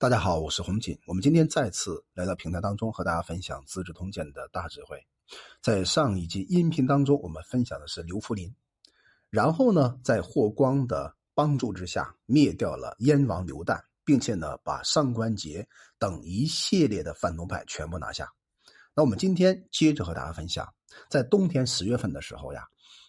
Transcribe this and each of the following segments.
大家好，我是洪锦。我们今天再次来到平台当中，和大家分享《资治通鉴》的大智慧。在上一集音频当中，我们分享的是刘弗林，然后呢，在霍光的帮助之下，灭掉了燕王刘旦，并且呢，把上官桀等一系列的反动派全部拿下。那我们今天接着和大家分享，在冬天十月份的时候呀，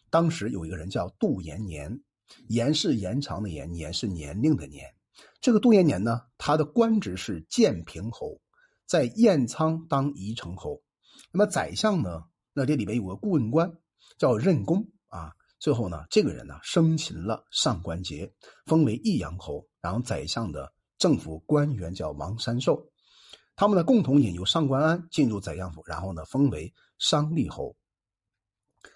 当时有一个人叫杜延年，延是延长的延，年是年龄的年。这个杜延年呢，他的官职是建平侯，在燕仓当宜城侯。那么宰相呢，那这里边有个顾问官叫任公啊。最后呢，这个人呢生擒了上官桀，封为益阳侯。然后宰相的政府官员叫王山寿，他们呢共同引诱上官安进入宰相府，然后呢封为商利侯。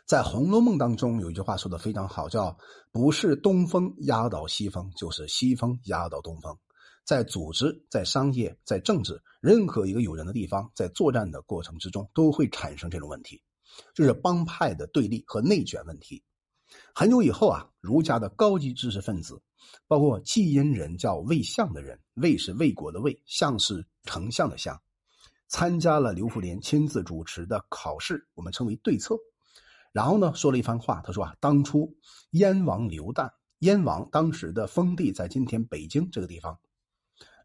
在《红楼梦》当中有一句话说的非常好，叫“不是东风压倒西风，就是西风压倒东风”。在组织、在商业、在政治，任何一个有人的地方，在作战的过程之中，都会产生这种问题，就是帮派的对立和内卷问题。很久以后啊，儒家的高级知识分子，包括济阴人叫魏相的人，魏是魏国的魏，相是丞相的相，参加了刘弗陵亲自主持的考试，我们称为对策。然后呢，说了一番话。他说啊，当初燕王刘旦，燕王当时的封地在今天北京这个地方。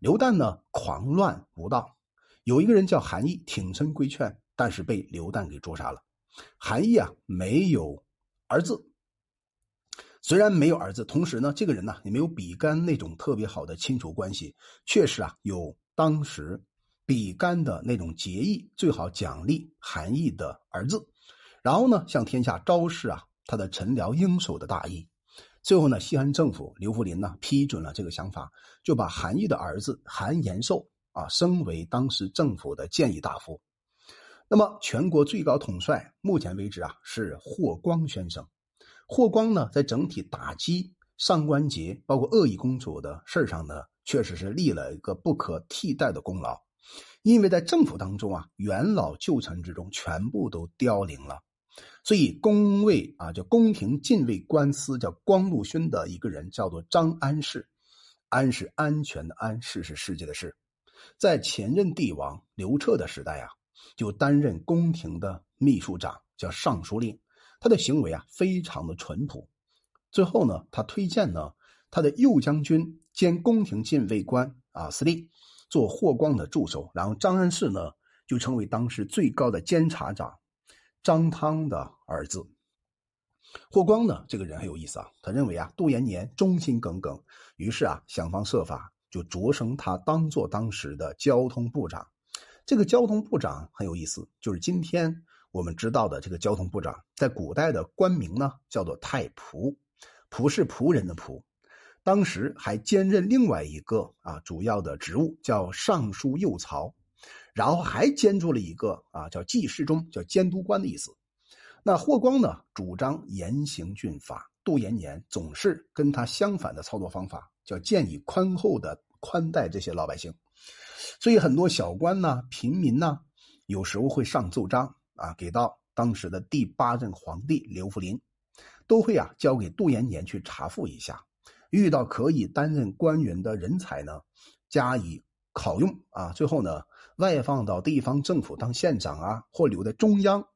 刘旦呢，狂乱无道，有一个人叫韩毅，挺身规劝，但是被刘旦给捉杀了。韩毅啊，没有儿子，虽然没有儿子，同时呢，这个人呢，也没有比干那种特别好的亲属关系，确实啊，有当时比干的那种结义，最好奖励韩毅的儿子。然后呢，向天下昭示啊，他的臣僚应守的大义。最后呢，西汉政府刘福林呢批准了这个想法，就把韩愈的儿子韩延寿啊升为当时政府的谏议大夫。那么，全国最高统帅目前为止啊是霍光先生。霍光呢，在整体打击上官桀，包括恶意公主的事上呢，确实是立了一个不可替代的功劳。因为在政府当中啊，元老旧臣之中全部都凋零了。所以，宫卫啊，叫宫廷禁卫官司，叫光禄勋的一个人，叫做张安世。安是安全的安，世是世界的世。在前任帝王刘彻的时代啊，就担任宫廷的秘书长，叫尚书令。他的行为啊，非常的淳朴。最后呢，他推荐呢，他的右将军兼宫廷禁卫官啊司令做霍光的助手。然后张安世呢，就成为当时最高的监察长。张汤的儿子霍光呢？这个人很有意思啊。他认为啊，杜延年忠心耿耿，于是啊，想方设法就擢升他当做当时的交通部长。这个交通部长很有意思，就是今天我们知道的这个交通部长，在古代的官名呢叫做太仆，仆是仆人的仆。当时还兼任另外一个啊主要的职务，叫尚书右曹。然后还兼做了一个啊，叫记事中，叫监督官的意思。那霍光呢，主张严刑峻法；杜延年总是跟他相反的操作方法，叫建议宽厚的宽待这些老百姓。所以很多小官呢、平民呢，有时候会上奏章啊，给到当时的第八任皇帝刘弗陵，都会啊交给杜延年去查复一下。遇到可以担任官员的人才呢，加以。考用啊，最后呢，外放到地方政府当县长啊，或留在中央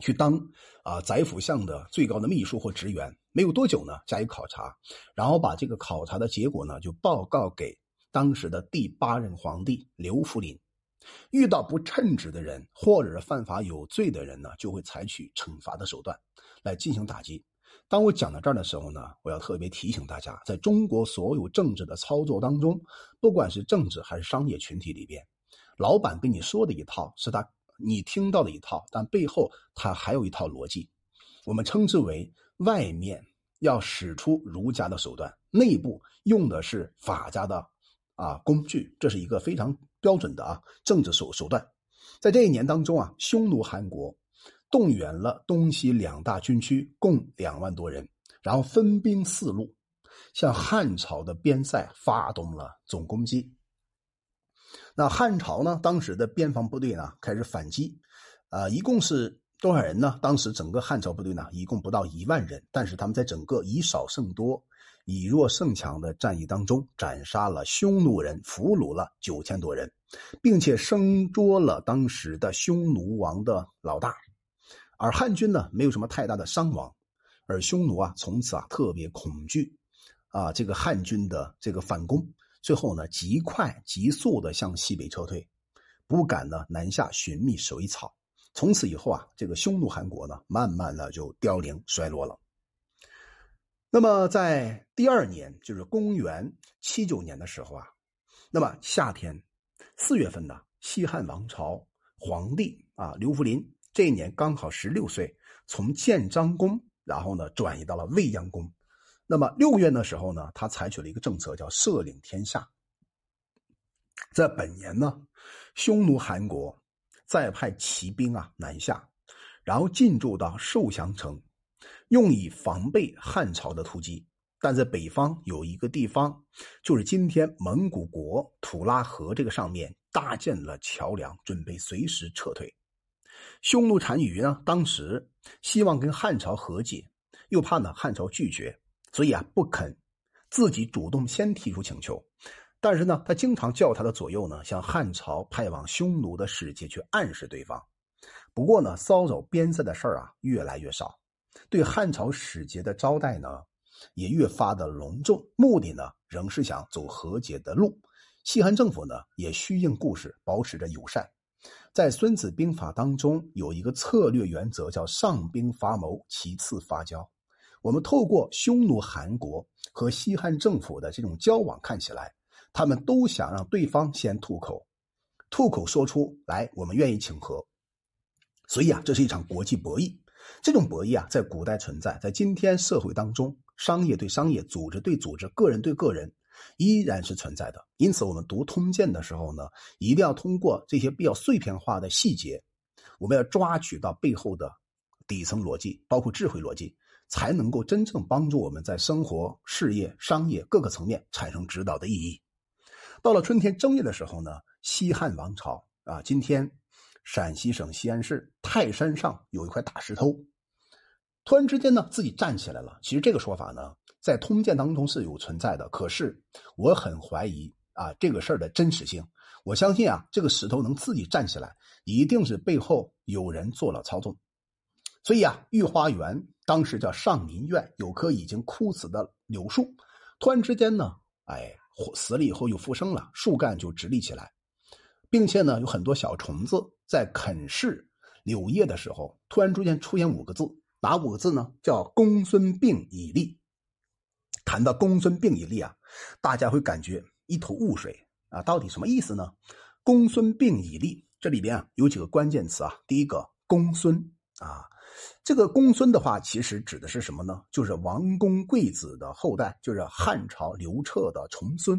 去当啊宰府相的最高的秘书或职员。没有多久呢，加以考察，然后把这个考察的结果呢，就报告给当时的第八任皇帝刘福林。遇到不称职的人或者是犯法有罪的人呢，就会采取惩罚的手段来进行打击。当我讲到这儿的时候呢，我要特别提醒大家，在中国所有政治的操作当中，不管是政治还是商业群体里边，老板跟你说的一套是他你听到的一套，但背后他还有一套逻辑，我们称之为外面要使出儒家的手段，内部用的是法家的啊工具，这是一个非常标准的啊政治手手段。在这一年当中啊，匈奴韩国。动员了东西两大军区，共两万多人，然后分兵四路，向汉朝的边塞发动了总攻击。那汉朝呢，当时的边防部队呢开始反击，啊，一共是多少人呢？当时整个汉朝部队呢，一共不到一万人，但是他们在整个以少胜多，以弱胜强的战役当中斩杀了匈奴人，俘虏了九千多人，并且生捉了当时的匈奴王的老大。而汉军呢，没有什么太大的伤亡，而匈奴啊，从此啊特别恐惧啊这个汉军的这个反攻，最后呢极快急速的向西北撤退，不敢呢南下寻觅水草。从此以后啊，这个匈奴汗国呢，慢慢的就凋零衰落了。那么在第二年，就是公元七九年的时候啊，那么夏天四月份呢，西汉王朝皇帝啊刘弗陵这一年刚好十六岁，从建章宫，然后呢转移到了未央宫。那么六月的时候呢，他采取了一个政策，叫摄领天下。在本年呢，匈奴韩国。再派骑兵啊南下，然后进驻到寿降城，用以防备汉朝的突击。但在北方有一个地方，就是今天蒙古国土拉河这个上面搭建了桥梁，准备随时撤退。匈奴单于呢，当时希望跟汉朝和解，又怕呢汉朝拒绝，所以啊不肯自己主动先提出请求。但是呢，他经常叫他的左右呢，向汉朝派往匈奴的使节去暗示对方。不过呢，骚扰边塞的事儿啊越来越少，对汉朝使节的招待呢也越发的隆重，目的呢仍是想走和解的路。西汉政府呢也虚应故事，保持着友善。在《孙子兵法》当中有一个策略原则，叫上兵伐谋，其次伐交。我们透过匈奴、韩国和西汉政府的这种交往看起来。他们都想让对方先吐口，吐口说出来，我们愿意请和。所以啊，这是一场国际博弈。这种博弈啊，在古代存在，在今天社会当中，商业对商业，组织对组织，个人对个人，依然是存在的。因此，我们读《通鉴》的时候呢，一定要通过这些比较碎片化的细节，我们要抓取到背后的底层逻辑，包括智慧逻辑，才能够真正帮助我们在生活、事业、商业各个层面产生指导的意义。到了春天正月的时候呢，西汉王朝啊，今天陕西省西安市泰山上有一块大石头，突然之间呢，自己站起来了。其实这个说法呢，在通鉴当中是有存在的，可是我很怀疑啊这个事儿的真实性。我相信啊，这个石头能自己站起来，一定是背后有人做了操纵。所以啊，御花园当时叫上林苑，有棵已经枯死的柳树，突然之间呢，哎。死了以后又复生了，树干就直立起来，并且呢，有很多小虫子在啃噬柳叶的时候，突然之间出现五个字，哪五个字呢？叫“公孙并以立”。谈到“公孙并以立”啊，大家会感觉一头雾水啊，到底什么意思呢？“公孙并以立”这里边啊有几个关键词啊，第一个“公孙”啊。这个公孙的话，其实指的是什么呢？就是王公贵子的后代，就是汉朝刘彻的重孙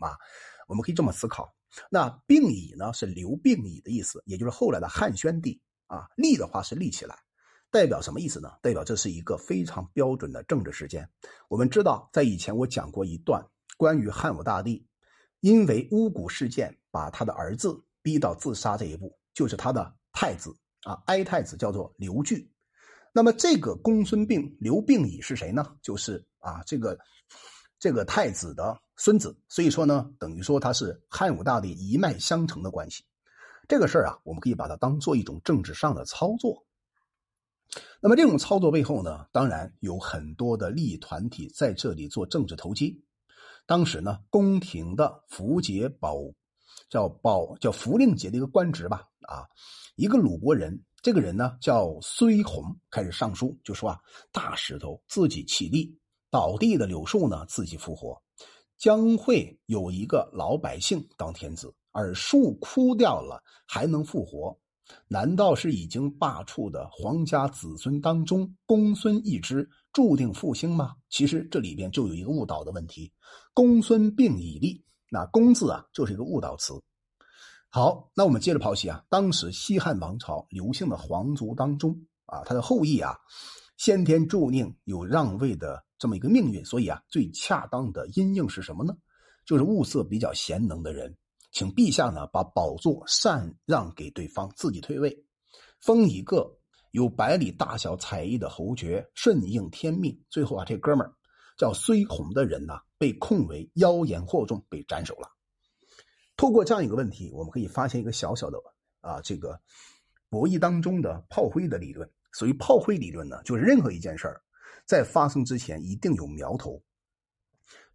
啊。我们可以这么思考。那并乙呢，是刘并乙的意思，也就是后来的汉宣帝啊。立的话是立起来，代表什么意思呢？代表这是一个非常标准的政治事件。我们知道，在以前我讲过一段关于汉武大帝因为巫蛊事件把他的儿子逼到自杀这一步，就是他的太子啊，哀太子叫做刘据。那么这个公孙病刘病已是谁呢？就是啊，这个这个太子的孙子，所以说呢，等于说他是汉武大帝一脉相承的关系。这个事儿啊，我们可以把它当做一种政治上的操作。那么这种操作背后呢，当然有很多的利益团体在这里做政治投机。当时呢，宫廷的符节保叫保叫符令节的一个官职吧，啊，一个鲁国人。这个人呢叫孙弘，开始上书就说啊，大石头自己起立，倒地的柳树呢自己复活，将会有一个老百姓当天子，而树枯掉了还能复活，难道是已经罢黜的皇家子孙当中公孙一支注定复兴吗？其实这里边就有一个误导的问题，公孙并以立，那公字啊就是一个误导词。好，那我们接着剖析啊。当时西汉王朝刘姓的皇族当中啊，他的后裔啊，先天注定有让位的这么一个命运，所以啊，最恰当的阴应是什么呢？就是物色比较贤能的人，请陛下呢把宝座禅让给对方，自己退位，封一个有百里大小才艺的侯爵，顺应天命。最后啊，这哥们儿叫孙红的人呢，被控为妖言惑众，被斩首了。透过这样一个问题，我们可以发现一个小小的啊，这个博弈当中的炮灰的理论。所谓炮灰理论呢，就是任何一件事儿在发生之前一定有苗头，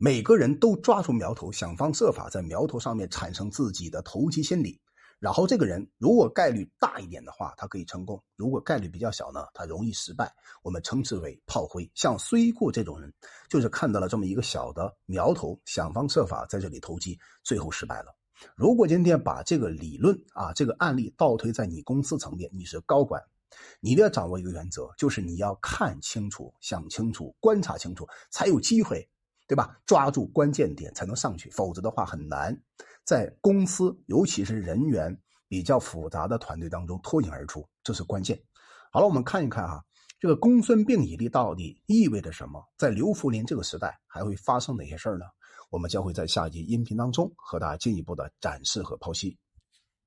每个人都抓住苗头，想方设法在苗头上面产生自己的投机心理。然后这个人如果概率大一点的话，他可以成功；如果概率比较小呢，他容易失败。我们称之为炮灰。像虽固这种人，就是看到了这么一个小的苗头，想方设法在这里投机，最后失败了。如果今天把这个理论啊，这个案例倒推在你公司层面，你是高管，你一定要掌握一个原则，就是你要看清楚、想清楚、观察清楚，才有机会，对吧？抓住关键点才能上去，否则的话很难在公司，尤其是人员比较复杂的团队当中脱颖而出，这是关键。好了，我们看一看哈，这个公孙病以立到底意味着什么？在刘福林这个时代还会发生哪些事儿呢？我们将会在下一集音频当中和大家进一步的展示和剖析。